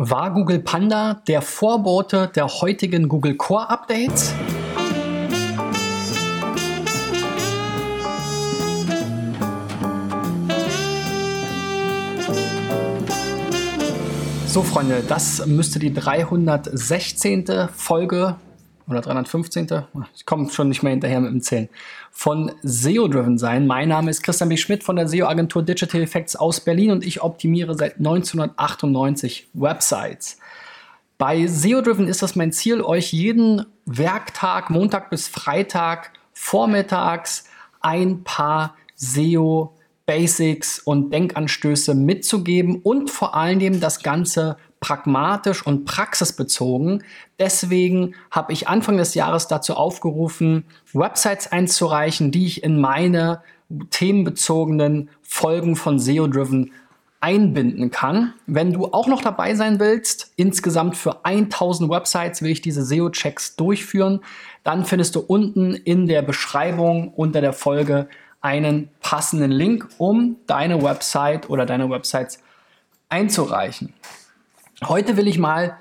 War Google Panda der Vorbote der heutigen Google Core Updates? So, Freunde, das müsste die 316. Folge oder 315. Ich komme schon nicht mehr hinterher mit dem Zählen. Von SEO Driven sein. Mein Name ist Christian B. Schmidt von der SEO-Agentur Digital Effects aus Berlin und ich optimiere seit 1998 Websites. Bei SEO Driven ist das mein Ziel, euch jeden Werktag, Montag bis Freitag, vormittags ein paar SEO Basics und Denkanstöße mitzugeben und vor allen Dingen das Ganze pragmatisch und praxisbezogen. Deswegen habe ich Anfang des Jahres dazu aufgerufen, Websites einzureichen, die ich in meine themenbezogenen Folgen von SEO Driven einbinden kann. Wenn du auch noch dabei sein willst, insgesamt für 1000 Websites will ich diese SEO-Checks durchführen, dann findest du unten in der Beschreibung unter der Folge einen passenden Link, um deine Website oder deine Websites einzureichen. Heute will ich mal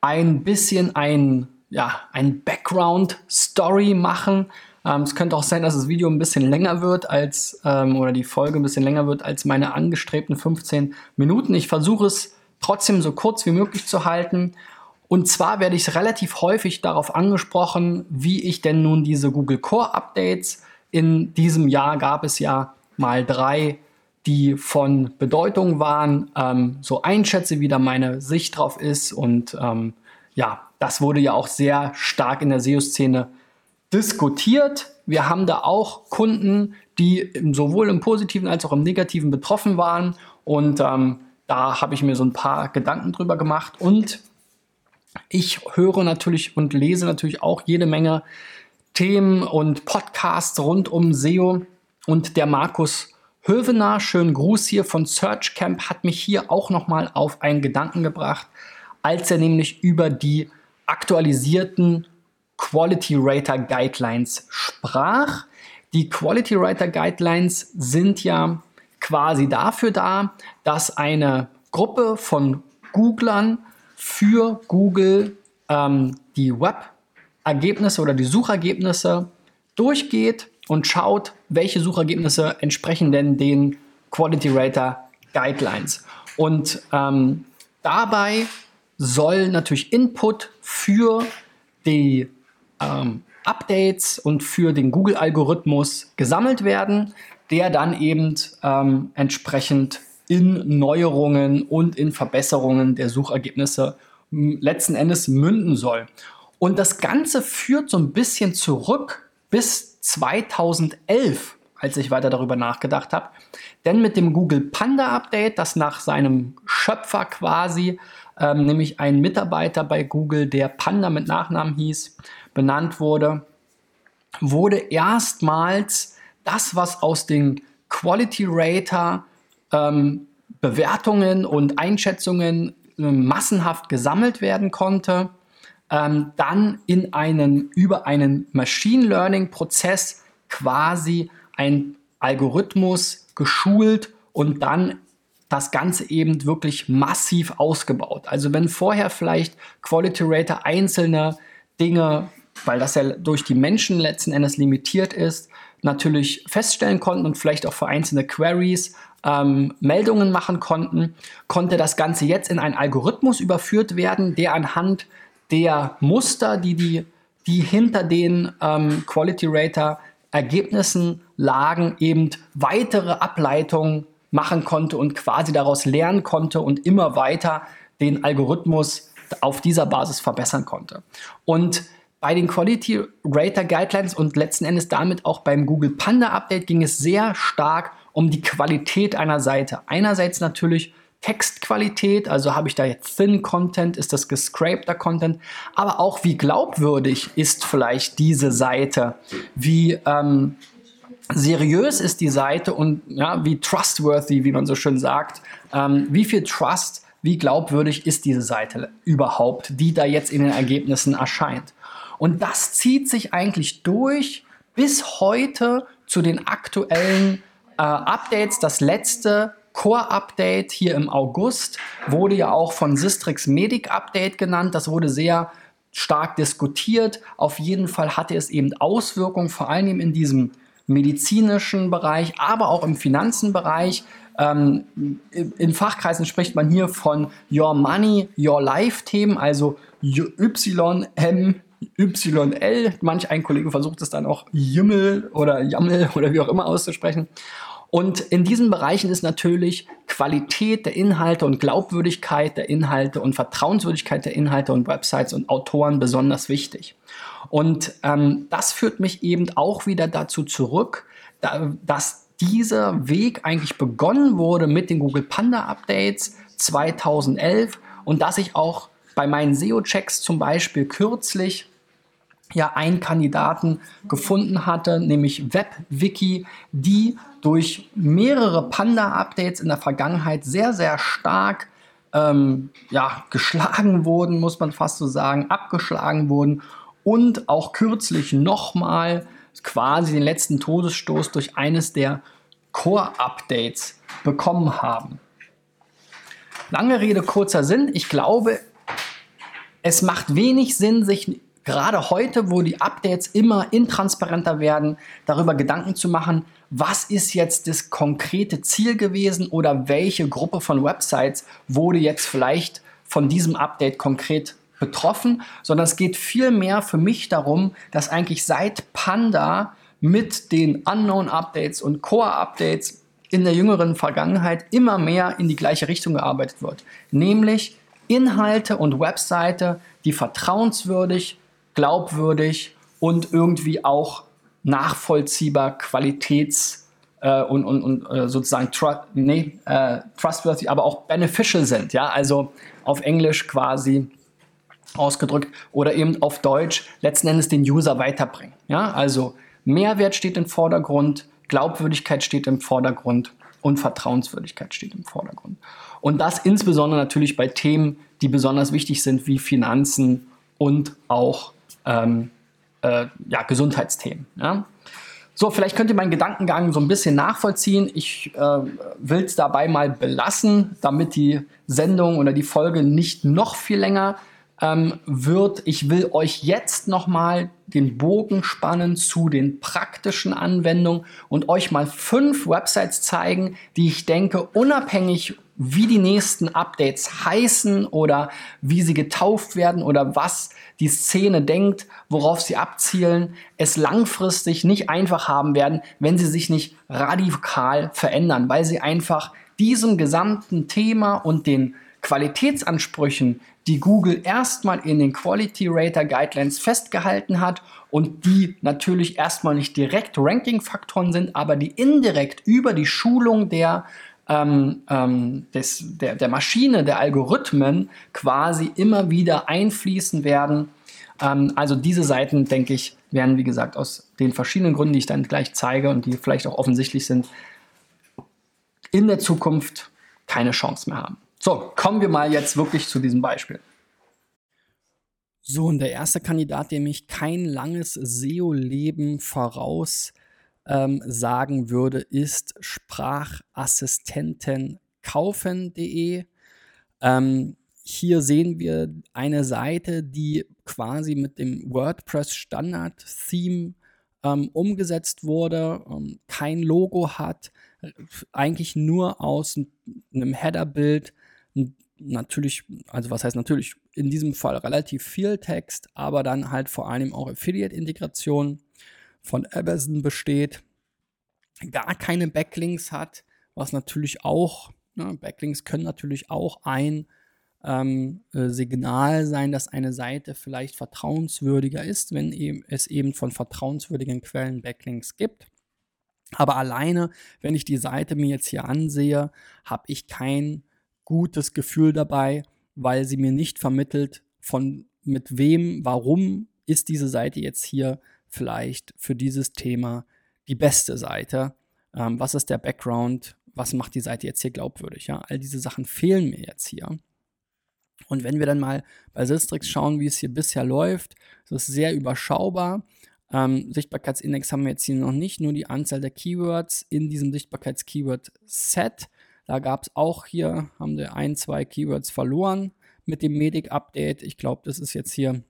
ein bisschen ein, ja, ein Background-Story machen. Ähm, es könnte auch sein, dass das Video ein bisschen länger wird als, ähm, oder die Folge ein bisschen länger wird als meine angestrebten 15 Minuten. Ich versuche es trotzdem so kurz wie möglich zu halten. Und zwar werde ich relativ häufig darauf angesprochen, wie ich denn nun diese Google Core Updates in diesem Jahr gab es ja mal drei die von Bedeutung waren, ähm, so einschätze, wie da meine Sicht drauf ist. Und ähm, ja, das wurde ja auch sehr stark in der SEO-Szene diskutiert. Wir haben da auch Kunden, die sowohl im positiven als auch im negativen betroffen waren. Und ähm, da habe ich mir so ein paar Gedanken drüber gemacht. Und ich höre natürlich und lese natürlich auch jede Menge Themen und Podcasts rund um SEO. Und der Markus Hövener, schönen Gruß hier von Search Camp, hat mich hier auch nochmal auf einen Gedanken gebracht, als er nämlich über die aktualisierten Quality Rater Guidelines sprach. Die Quality Rater Guidelines sind ja quasi dafür da, dass eine Gruppe von Googlern für Google ähm, die Web-Ergebnisse oder die Suchergebnisse durchgeht und schaut, welche Suchergebnisse entsprechen denn den Quality Rater Guidelines. Und ähm, dabei soll natürlich Input für die ähm, Updates und für den Google-Algorithmus gesammelt werden, der dann eben ähm, entsprechend in Neuerungen und in Verbesserungen der Suchergebnisse letzten Endes münden soll. Und das Ganze führt so ein bisschen zurück bis 2011, als ich weiter darüber nachgedacht habe. Denn mit dem Google Panda Update, das nach seinem Schöpfer quasi, ähm, nämlich ein Mitarbeiter bei Google, der Panda mit Nachnamen hieß, benannt wurde, wurde erstmals das, was aus den Quality Rater ähm, Bewertungen und Einschätzungen äh, massenhaft gesammelt werden konnte, ähm, dann in einen, über einen Machine Learning Prozess quasi ein Algorithmus geschult und dann das Ganze eben wirklich massiv ausgebaut. Also wenn vorher vielleicht Quality Rater einzelne Dinge, weil das ja durch die Menschen letzten Endes limitiert ist, natürlich feststellen konnten und vielleicht auch für einzelne Queries ähm, Meldungen machen konnten, konnte das Ganze jetzt in einen Algorithmus überführt werden, der anhand der Muster, die, die, die hinter den ähm, Quality Rater Ergebnissen lagen, eben weitere Ableitungen machen konnte und quasi daraus lernen konnte und immer weiter den Algorithmus auf dieser Basis verbessern konnte. Und bei den Quality Rater Guidelines und letzten Endes damit auch beim Google Panda Update ging es sehr stark um die Qualität einer Seite. Einerseits natürlich Textqualität, also habe ich da jetzt Thin Content, ist das gescrapter Content, aber auch wie glaubwürdig ist vielleicht diese Seite, wie ähm, seriös ist die Seite und ja, wie trustworthy, wie man so schön sagt, ähm, wie viel Trust, wie glaubwürdig ist diese Seite überhaupt, die da jetzt in den Ergebnissen erscheint. Und das zieht sich eigentlich durch bis heute zu den aktuellen äh, Updates. Das letzte Core-Update hier im August wurde ja auch von Sistrix Medic Update genannt. Das wurde sehr stark diskutiert. Auf jeden Fall hatte es eben Auswirkungen, vor allem in diesem medizinischen Bereich, aber auch im Finanzenbereich. Ähm, in Fachkreisen spricht man hier von Your Money, Your Life Themen, also YM, YL. Manch ein Kollege versucht es dann auch Jimmel oder Jammel oder wie auch immer auszusprechen. Und in diesen Bereichen ist natürlich Qualität der Inhalte und Glaubwürdigkeit der Inhalte und Vertrauenswürdigkeit der Inhalte und Websites und Autoren besonders wichtig. Und ähm, das führt mich eben auch wieder dazu zurück, da, dass dieser Weg eigentlich begonnen wurde mit den Google Panda Updates 2011 und dass ich auch bei meinen SEO-Checks zum Beispiel kürzlich ja einen Kandidaten gefunden hatte, nämlich WebWiki, die durch mehrere Panda-Updates in der Vergangenheit sehr, sehr stark ähm, ja, geschlagen wurden, muss man fast so sagen, abgeschlagen wurden und auch kürzlich nochmal quasi den letzten Todesstoß durch eines der Core-Updates bekommen haben. Lange Rede, kurzer Sinn. Ich glaube, es macht wenig Sinn, sich gerade heute, wo die Updates immer intransparenter werden, darüber Gedanken zu machen, was ist jetzt das konkrete Ziel gewesen oder welche Gruppe von Websites wurde jetzt vielleicht von diesem Update konkret betroffen, sondern es geht vielmehr für mich darum, dass eigentlich seit Panda mit den Unknown Updates und Core Updates in der jüngeren Vergangenheit immer mehr in die gleiche Richtung gearbeitet wird, nämlich Inhalte und Webseite, die vertrauenswürdig, glaubwürdig und irgendwie auch nachvollziehbar qualitäts- äh, und, und, und äh, sozusagen tru nee, äh, trustworthy, aber auch beneficial sind. Ja? Also auf Englisch quasi ausgedrückt oder eben auf Deutsch letzten Endes den User weiterbringen. Ja? Also Mehrwert steht im Vordergrund, Glaubwürdigkeit steht im Vordergrund und Vertrauenswürdigkeit steht im Vordergrund. Und das insbesondere natürlich bei Themen, die besonders wichtig sind, wie Finanzen und auch ähm, äh, ja, Gesundheitsthemen. Ja? So, vielleicht könnt ihr meinen Gedankengang so ein bisschen nachvollziehen. Ich äh, will es dabei mal belassen, damit die Sendung oder die Folge nicht noch viel länger ähm, wird. Ich will euch jetzt nochmal den Bogen spannen zu den praktischen Anwendungen und euch mal fünf Websites zeigen, die ich denke, unabhängig wie die nächsten Updates heißen oder wie sie getauft werden oder was die Szene denkt, worauf sie abzielen, es langfristig nicht einfach haben werden, wenn sie sich nicht radikal verändern, weil sie einfach diesem gesamten Thema und den Qualitätsansprüchen, die Google erstmal in den Quality Rater Guidelines festgehalten hat und die natürlich erstmal nicht direkt Ranking-Faktoren sind, aber die indirekt über die Schulung der, ähm, ähm, des, der, der Maschine, der Algorithmen quasi immer wieder einfließen werden. Ähm, also diese Seiten, denke ich, werden, wie gesagt, aus den verschiedenen Gründen, die ich dann gleich zeige und die vielleicht auch offensichtlich sind, in der Zukunft keine Chance mehr haben. So, kommen wir mal jetzt wirklich zu diesem Beispiel. So, und der erste Kandidat, der mich kein langes SEO-Leben voraus ähm, sagen würde, ist sprachassistentenkaufen.de. Ähm, hier sehen wir eine Seite, die quasi mit dem WordPress Standard Theme ähm, umgesetzt wurde, ähm, kein Logo hat, eigentlich nur aus einem Header-Bild natürlich, also was heißt natürlich, in diesem Fall relativ viel Text, aber dann halt vor allem auch Affiliate-Integration von Amazon besteht, gar keine Backlinks hat, was natürlich auch, ne, Backlinks können natürlich auch ein ähm, äh, Signal sein, dass eine Seite vielleicht vertrauenswürdiger ist, wenn es eben von vertrauenswürdigen Quellen Backlinks gibt. Aber alleine, wenn ich die Seite mir jetzt hier ansehe, habe ich kein gutes Gefühl dabei, weil sie mir nicht vermittelt, von mit wem, warum ist diese Seite jetzt hier vielleicht für dieses Thema die beste Seite. Ähm, was ist der Background? Was macht die Seite jetzt hier glaubwürdig? Ja? All diese Sachen fehlen mir jetzt hier. Und wenn wir dann mal bei Sistrix schauen, wie es hier bisher läuft, das ist sehr überschaubar. Ähm, Sichtbarkeitsindex haben wir jetzt hier noch nicht, nur die Anzahl der Keywords in diesem Sichtbarkeits-Keyword-Set. Da gab es auch hier, haben wir ein, zwei Keywords verloren mit dem Medic-Update. Ich glaube, das ist jetzt hier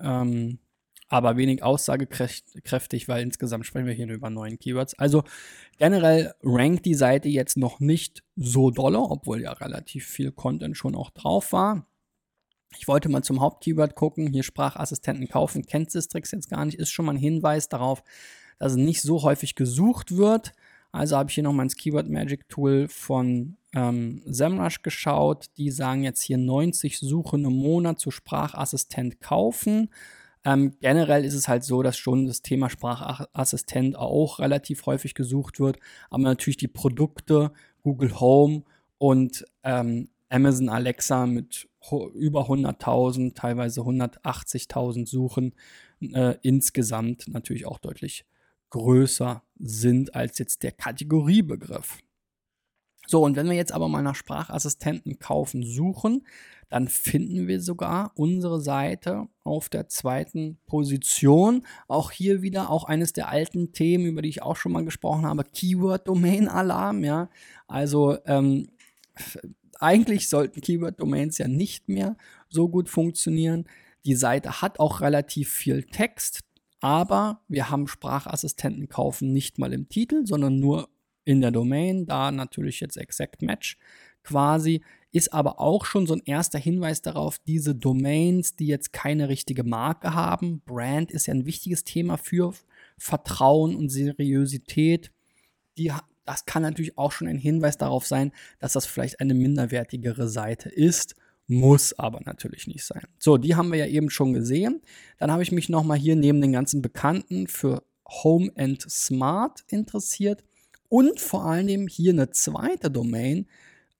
ähm, aber wenig aussagekräftig, weil insgesamt sprechen wir hier nur über neun Keywords. Also generell rankt die Seite jetzt noch nicht so dolle, obwohl ja relativ viel Content schon auch drauf war. Ich wollte mal zum Hauptkeyword gucken. Hier Sprachassistenten kaufen, kennt Sistrix jetzt gar nicht, ist schon mal ein Hinweis darauf, dass es nicht so häufig gesucht wird. Also habe ich hier nochmal ins Keyword Magic Tool von ähm, SEMrush geschaut. Die sagen jetzt hier 90 Suchen im Monat zu Sprachassistent kaufen. Ähm, generell ist es halt so, dass schon das Thema Sprachassistent auch relativ häufig gesucht wird, aber natürlich die Produkte Google Home und ähm, Amazon Alexa mit über 100.000, teilweise 180.000 Suchen äh, insgesamt natürlich auch deutlich größer sind als jetzt der Kategoriebegriff. So, und wenn wir jetzt aber mal nach Sprachassistenten kaufen suchen, dann finden wir sogar unsere Seite auf der zweiten Position. Auch hier wieder auch eines der alten Themen, über die ich auch schon mal gesprochen habe, Keyword Domain Alarm, ja. Also ähm, eigentlich sollten Keyword Domains ja nicht mehr so gut funktionieren. Die Seite hat auch relativ viel Text, aber wir haben Sprachassistenten kaufen nicht mal im Titel, sondern nur in der Domain, da natürlich jetzt Exact Match quasi, ist aber auch schon so ein erster Hinweis darauf, diese Domains, die jetzt keine richtige Marke haben, Brand ist ja ein wichtiges Thema für Vertrauen und Seriosität, die, das kann natürlich auch schon ein Hinweis darauf sein, dass das vielleicht eine minderwertigere Seite ist, muss aber natürlich nicht sein. So, die haben wir ja eben schon gesehen. Dann habe ich mich nochmal hier neben den ganzen Bekannten für Home and Smart interessiert und vor allen Dingen hier eine zweite Domain,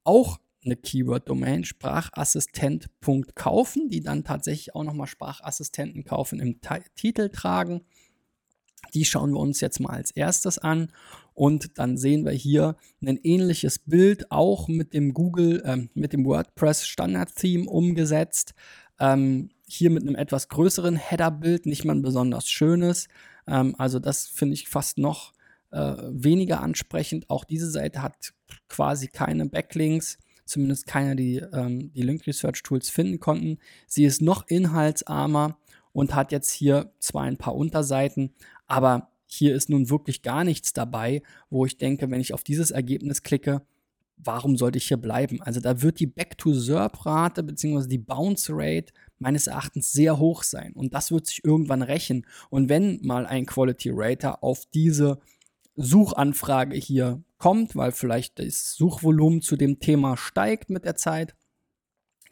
auch eine Keyword-Domain, sprachassistent.kaufen, die dann tatsächlich auch nochmal Sprachassistenten kaufen im Titel tragen. Die schauen wir uns jetzt mal als erstes an und dann sehen wir hier ein ähnliches Bild, auch mit dem Google, äh, mit dem WordPress Standard Theme umgesetzt. Ähm, hier mit einem etwas größeren Header-Bild, nicht mal ein besonders schönes. Ähm, also das finde ich fast noch äh, weniger ansprechend. Auch diese Seite hat quasi keine Backlinks, zumindest keine, die ähm, die Link Research Tools finden konnten. Sie ist noch inhaltsarmer und hat jetzt hier zwar ein paar Unterseiten, aber hier ist nun wirklich gar nichts dabei, wo ich denke, wenn ich auf dieses Ergebnis klicke, warum sollte ich hier bleiben? Also da wird die Back-to-SERP-Rate bzw. die Bounce-Rate meines Erachtens sehr hoch sein und das wird sich irgendwann rächen. Und wenn mal ein Quality Rater auf diese Suchanfrage hier kommt, weil vielleicht das Suchvolumen zu dem Thema steigt mit der Zeit,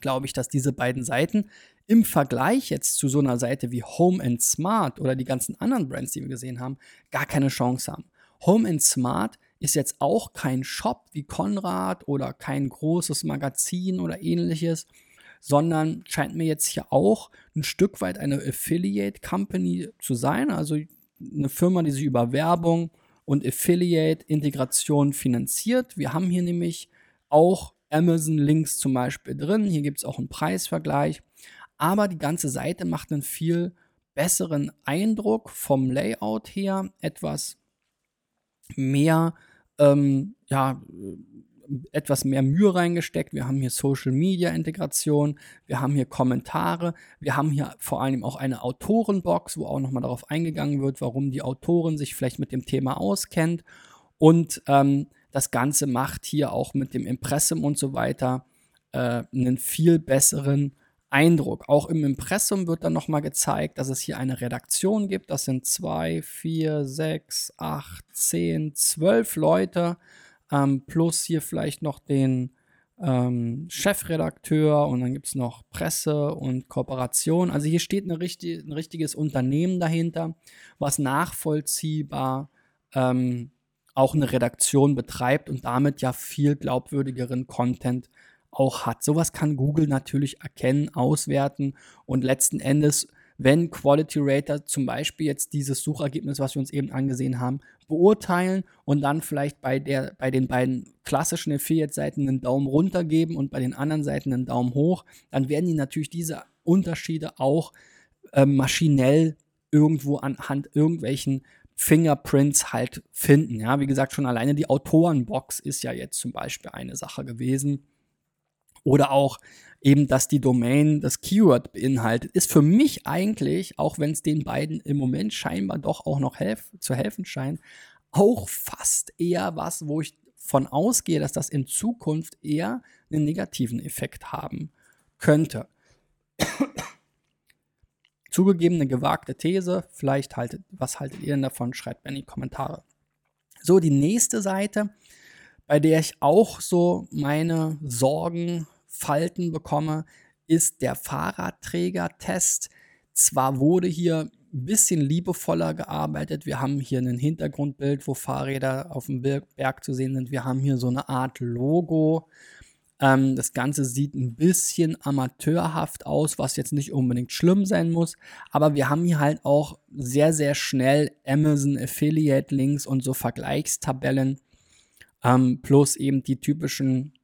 glaube ich, dass diese beiden Seiten im Vergleich jetzt zu so einer Seite wie Home and Smart oder die ganzen anderen Brands, die wir gesehen haben, gar keine Chance haben. Home and Smart ist jetzt auch kein Shop wie Konrad oder kein großes Magazin oder ähnliches, sondern scheint mir jetzt hier auch ein Stück weit eine Affiliate Company zu sein, also eine Firma, die sich über Werbung und Affiliate-Integration finanziert. Wir haben hier nämlich auch Amazon-Links zum Beispiel drin. Hier gibt es auch einen Preisvergleich. Aber die ganze Seite macht einen viel besseren Eindruck vom Layout her, etwas mehr ähm, ja, etwas mehr Mühe reingesteckt. Wir haben hier Social Media Integration, wir haben hier Kommentare, wir haben hier vor allem auch eine Autorenbox, wo auch nochmal darauf eingegangen wird, warum die Autorin sich vielleicht mit dem Thema auskennt. Und ähm, das Ganze macht hier auch mit dem Impressum und so weiter äh, einen viel besseren Eindruck. Auch im Impressum wird dann nochmal gezeigt, dass es hier eine Redaktion gibt. Das sind zwei, vier, sechs, acht, zehn, zwölf Leute ähm, plus hier vielleicht noch den ähm, Chefredakteur und dann gibt es noch Presse und Kooperation. Also hier steht richtig, ein richtiges Unternehmen dahinter, was nachvollziehbar ähm, auch eine Redaktion betreibt und damit ja viel glaubwürdigeren Content auch hat. Sowas kann Google natürlich erkennen, auswerten und letzten Endes wenn Quality Rater zum Beispiel jetzt dieses Suchergebnis, was wir uns eben angesehen haben, beurteilen und dann vielleicht bei, der, bei den beiden klassischen Affiliate-Seiten einen Daumen runter geben und bei den anderen Seiten einen Daumen hoch, dann werden die natürlich diese Unterschiede auch äh, maschinell irgendwo anhand irgendwelchen Fingerprints halt finden. Ja, wie gesagt, schon alleine die Autorenbox ist ja jetzt zum Beispiel eine Sache gewesen. Oder auch eben, dass die Domain das Keyword beinhaltet, ist für mich eigentlich, auch wenn es den beiden im Moment scheinbar doch auch noch helf zu helfen scheint, auch fast eher was, wo ich von ausgehe, dass das in Zukunft eher einen negativen Effekt haben könnte. Zugegeben eine gewagte These, vielleicht haltet, was haltet ihr denn davon? Schreibt mir in die Kommentare. So, die nächste Seite, bei der ich auch so meine Sorgen Falten bekomme, ist der Fahrradträger-Test. Zwar wurde hier ein bisschen liebevoller gearbeitet. Wir haben hier ein Hintergrundbild, wo Fahrräder auf dem Berg zu sehen sind. Wir haben hier so eine Art Logo. Ähm, das Ganze sieht ein bisschen amateurhaft aus, was jetzt nicht unbedingt schlimm sein muss. Aber wir haben hier halt auch sehr, sehr schnell Amazon Affiliate Links und so Vergleichstabellen. Ähm, plus eben die typischen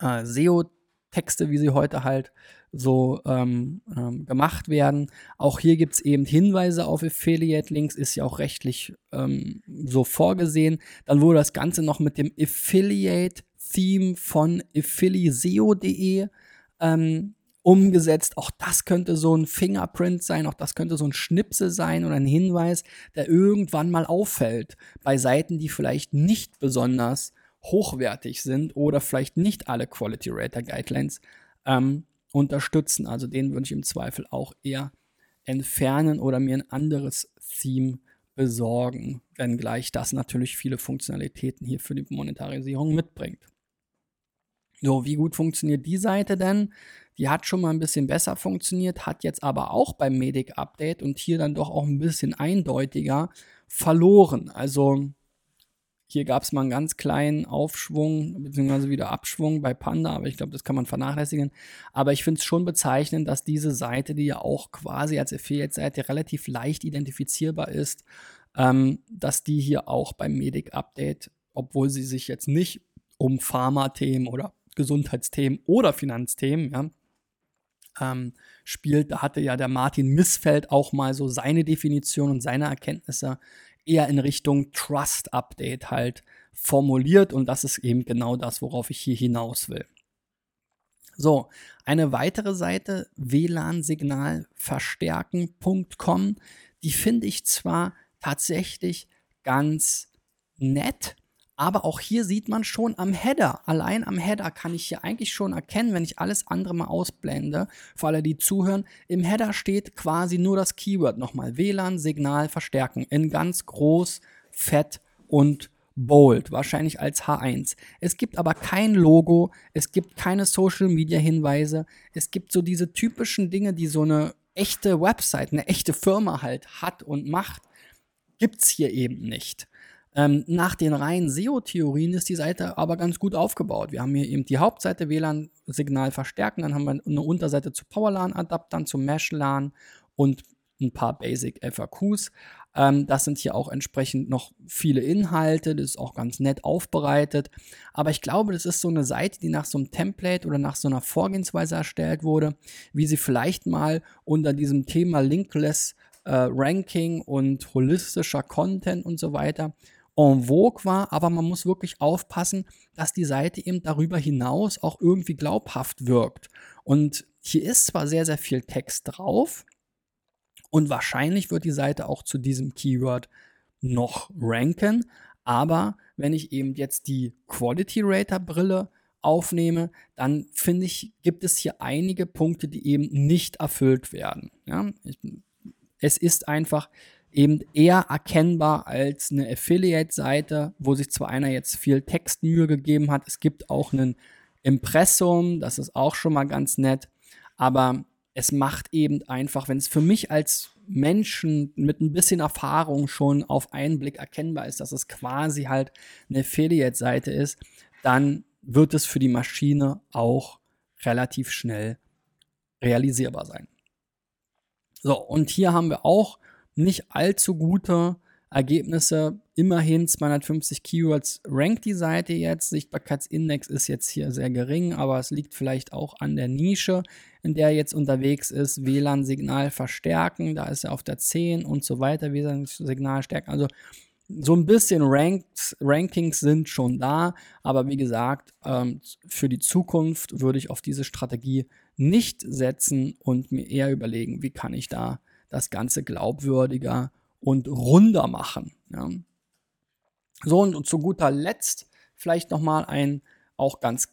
äh, SEO-Texte, wie sie heute halt so ähm, ähm, gemacht werden. Auch hier gibt es eben Hinweise auf Affiliate-Links, ist ja auch rechtlich ähm, so vorgesehen. Dann wurde das Ganze noch mit dem Affiliate-Theme von affilieseo.de ähm, umgesetzt. Auch das könnte so ein Fingerprint sein, auch das könnte so ein Schnipsel sein oder ein Hinweis, der irgendwann mal auffällt bei Seiten, die vielleicht nicht besonders hochwertig sind oder vielleicht nicht alle Quality Rater Guidelines ähm, unterstützen. Also den würde ich im Zweifel auch eher entfernen oder mir ein anderes Theme besorgen, wenngleich das natürlich viele Funktionalitäten hier für die Monetarisierung mitbringt. So, wie gut funktioniert die Seite denn? Die hat schon mal ein bisschen besser funktioniert, hat jetzt aber auch beim Medic Update und hier dann doch auch ein bisschen eindeutiger verloren. Also hier gab es mal einen ganz kleinen Aufschwung, beziehungsweise wieder Abschwung bei Panda, aber ich glaube, das kann man vernachlässigen. Aber ich finde es schon bezeichnend, dass diese Seite, die ja auch quasi als Affiliate-Seite relativ leicht identifizierbar ist, ähm, dass die hier auch beim Medic-Update, obwohl sie sich jetzt nicht um Pharma-Themen oder Gesundheitsthemen oder Finanzthemen, ja, ähm, spielt. Da hatte ja der Martin Missfeld auch mal so seine Definition und seine Erkenntnisse eher in Richtung Trust Update halt formuliert und das ist eben genau das, worauf ich hier hinaus will. So, eine weitere Seite, WLAN-Signal-Verstärken.com, die finde ich zwar tatsächlich ganz nett, aber auch hier sieht man schon am Header, allein am Header kann ich hier eigentlich schon erkennen, wenn ich alles andere mal ausblende, für alle, die zuhören, im Header steht quasi nur das Keyword nochmal WLAN, Signal, Verstärken in ganz groß, fett und bold, wahrscheinlich als H1. Es gibt aber kein Logo, es gibt keine Social Media Hinweise, es gibt so diese typischen Dinge, die so eine echte Website, eine echte Firma halt hat und macht, gibt's hier eben nicht. Ähm, nach den reinen SEO-Theorien ist die Seite aber ganz gut aufgebaut. Wir haben hier eben die Hauptseite WLAN-Signal verstärken, dann haben wir eine Unterseite zu PowerLAN-Adaptern, zu MeshLAN und ein paar Basic FAQs. Ähm, das sind hier auch entsprechend noch viele Inhalte, das ist auch ganz nett aufbereitet. Aber ich glaube, das ist so eine Seite, die nach so einem Template oder nach so einer Vorgehensweise erstellt wurde, wie sie vielleicht mal unter diesem Thema Linkless äh, Ranking und holistischer Content und so weiter en vogue war, aber man muss wirklich aufpassen, dass die Seite eben darüber hinaus auch irgendwie glaubhaft wirkt. Und hier ist zwar sehr, sehr viel Text drauf und wahrscheinlich wird die Seite auch zu diesem Keyword noch ranken, aber wenn ich eben jetzt die Quality Rater Brille aufnehme, dann finde ich, gibt es hier einige Punkte, die eben nicht erfüllt werden. Ja? es ist einfach eben eher erkennbar als eine Affiliate-Seite, wo sich zwar einer jetzt viel Textmühe gegeben hat, es gibt auch ein Impressum, das ist auch schon mal ganz nett, aber es macht eben einfach, wenn es für mich als Menschen mit ein bisschen Erfahrung schon auf einen Blick erkennbar ist, dass es quasi halt eine Affiliate-Seite ist, dann wird es für die Maschine auch relativ schnell realisierbar sein. So, und hier haben wir auch nicht allzu gute Ergebnisse immerhin 250 Keywords rankt die Seite jetzt. Sichtbarkeitsindex ist jetzt hier sehr gering, aber es liegt vielleicht auch an der Nische, in der er jetzt unterwegs ist. WLAN-Signal verstärken, da ist er auf der 10 und so weiter. WLAN-Signal stärken. Also so ein bisschen Ranks, Rankings sind schon da, aber wie gesagt, ähm, für die Zukunft würde ich auf diese Strategie nicht setzen und mir eher überlegen, wie kann ich da das Ganze glaubwürdiger und runder machen. Ja. So, und, und zu guter Letzt vielleicht nochmal ein auch ganz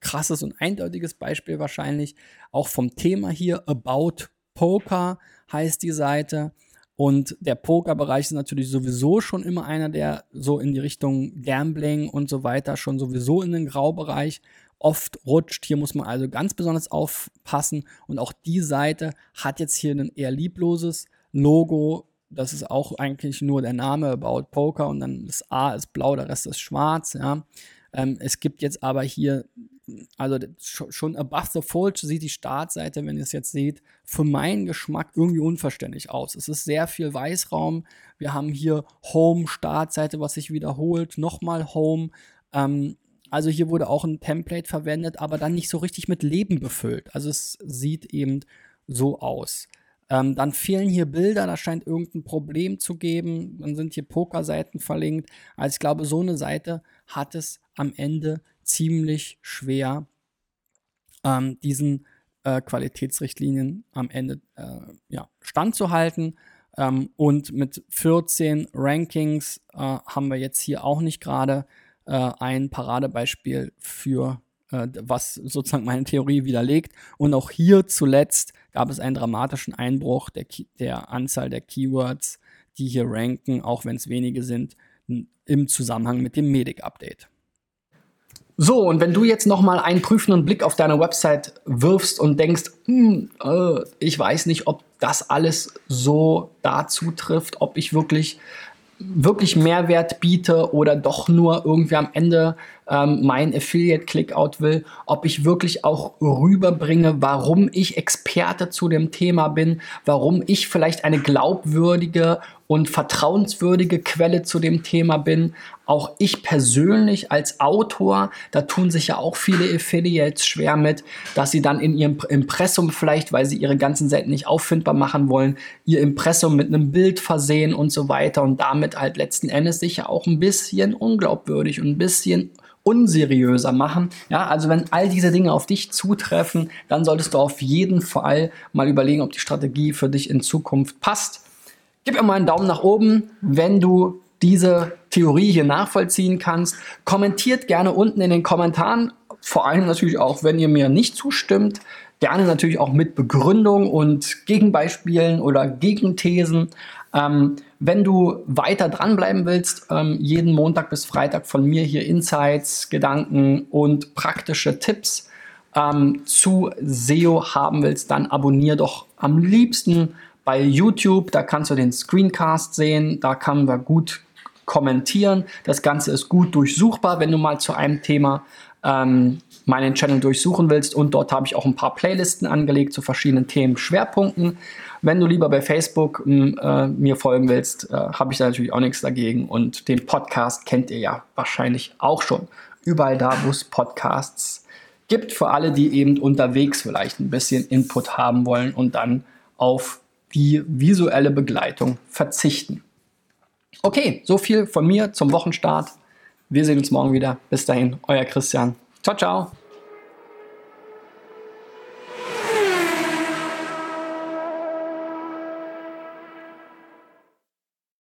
krasses und eindeutiges Beispiel wahrscheinlich, auch vom Thema hier, About Poker heißt die Seite. Und der Pokerbereich ist natürlich sowieso schon immer einer, der so in die Richtung Gambling und so weiter schon sowieso in den Graubereich oft rutscht. Hier muss man also ganz besonders aufpassen. Und auch die Seite hat jetzt hier ein eher liebloses Logo. Das ist auch eigentlich nur der Name About Poker und dann das A ist blau, der Rest ist schwarz. Ja. Ähm, es gibt jetzt aber hier also schon above the fold sieht die Startseite, wenn ihr es jetzt seht, für meinen Geschmack irgendwie unverständlich aus. Es ist sehr viel Weißraum. Wir haben hier Home, Startseite, was sich wiederholt, nochmal Home. Ähm, also hier wurde auch ein Template verwendet, aber dann nicht so richtig mit Leben befüllt. Also es sieht eben so aus. Ähm, dann fehlen hier Bilder, da scheint irgendein Problem zu geben. Dann sind hier Pokerseiten verlinkt. Also ich glaube, so eine Seite hat es am Ende ziemlich schwer, ähm, diesen äh, Qualitätsrichtlinien am Ende äh, ja, standzuhalten. Ähm, und mit 14 Rankings äh, haben wir jetzt hier auch nicht gerade äh, ein Paradebeispiel für äh, was sozusagen meine Theorie widerlegt. Und auch hier zuletzt gab es einen dramatischen Einbruch der, der Anzahl der Keywords, die hier ranken, auch wenn es wenige sind, im Zusammenhang mit dem Medic-Update. So, und wenn du jetzt nochmal einen prüfenden Blick auf deine Website wirfst und denkst, hm, äh, ich weiß nicht, ob das alles so dazu trifft, ob ich wirklich wirklich Mehrwert biete oder doch nur irgendwie am Ende ähm, mein Affiliate-Clickout will, ob ich wirklich auch rüberbringe, warum ich Experte zu dem Thema bin, warum ich vielleicht eine glaubwürdige und vertrauenswürdige Quelle zu dem Thema bin. Auch ich persönlich als Autor, da tun sich ja auch viele Affiliates schwer mit, dass sie dann in ihrem Impressum vielleicht, weil sie ihre ganzen Seiten nicht auffindbar machen wollen, ihr Impressum mit einem Bild versehen und so weiter und damit halt letzten Endes sich ja auch ein bisschen unglaubwürdig und ein bisschen unseriöser machen. Ja, also wenn all diese Dinge auf dich zutreffen, dann solltest du auf jeden Fall mal überlegen, ob die Strategie für dich in Zukunft passt. Gib mir mal einen Daumen nach oben, wenn du diese Theorie hier nachvollziehen kannst. Kommentiert gerne unten in den Kommentaren, vor allem natürlich auch, wenn ihr mir nicht zustimmt. Gerne natürlich auch mit Begründung und Gegenbeispielen oder Gegenthesen. Ähm, wenn du weiter dranbleiben willst, ähm, jeden Montag bis Freitag von mir hier Insights, Gedanken und praktische Tipps ähm, zu SEO haben willst, dann abonnier doch am liebsten bei YouTube, da kannst du den Screencast sehen, da kann man gut kommentieren. Das Ganze ist gut durchsuchbar, wenn du mal zu einem Thema ähm, meinen Channel durchsuchen willst. Und dort habe ich auch ein paar Playlisten angelegt zu verschiedenen Themen, Schwerpunkten. Wenn du lieber bei Facebook äh, mir folgen willst, äh, habe ich da natürlich auch nichts dagegen. Und den Podcast kennt ihr ja wahrscheinlich auch schon. Überall da, wo es Podcasts gibt, für alle, die eben unterwegs vielleicht ein bisschen Input haben wollen und dann auf die visuelle Begleitung verzichten. Okay, so viel von mir zum Wochenstart. Wir sehen uns morgen wieder. Bis dahin, euer Christian. Ciao, ciao.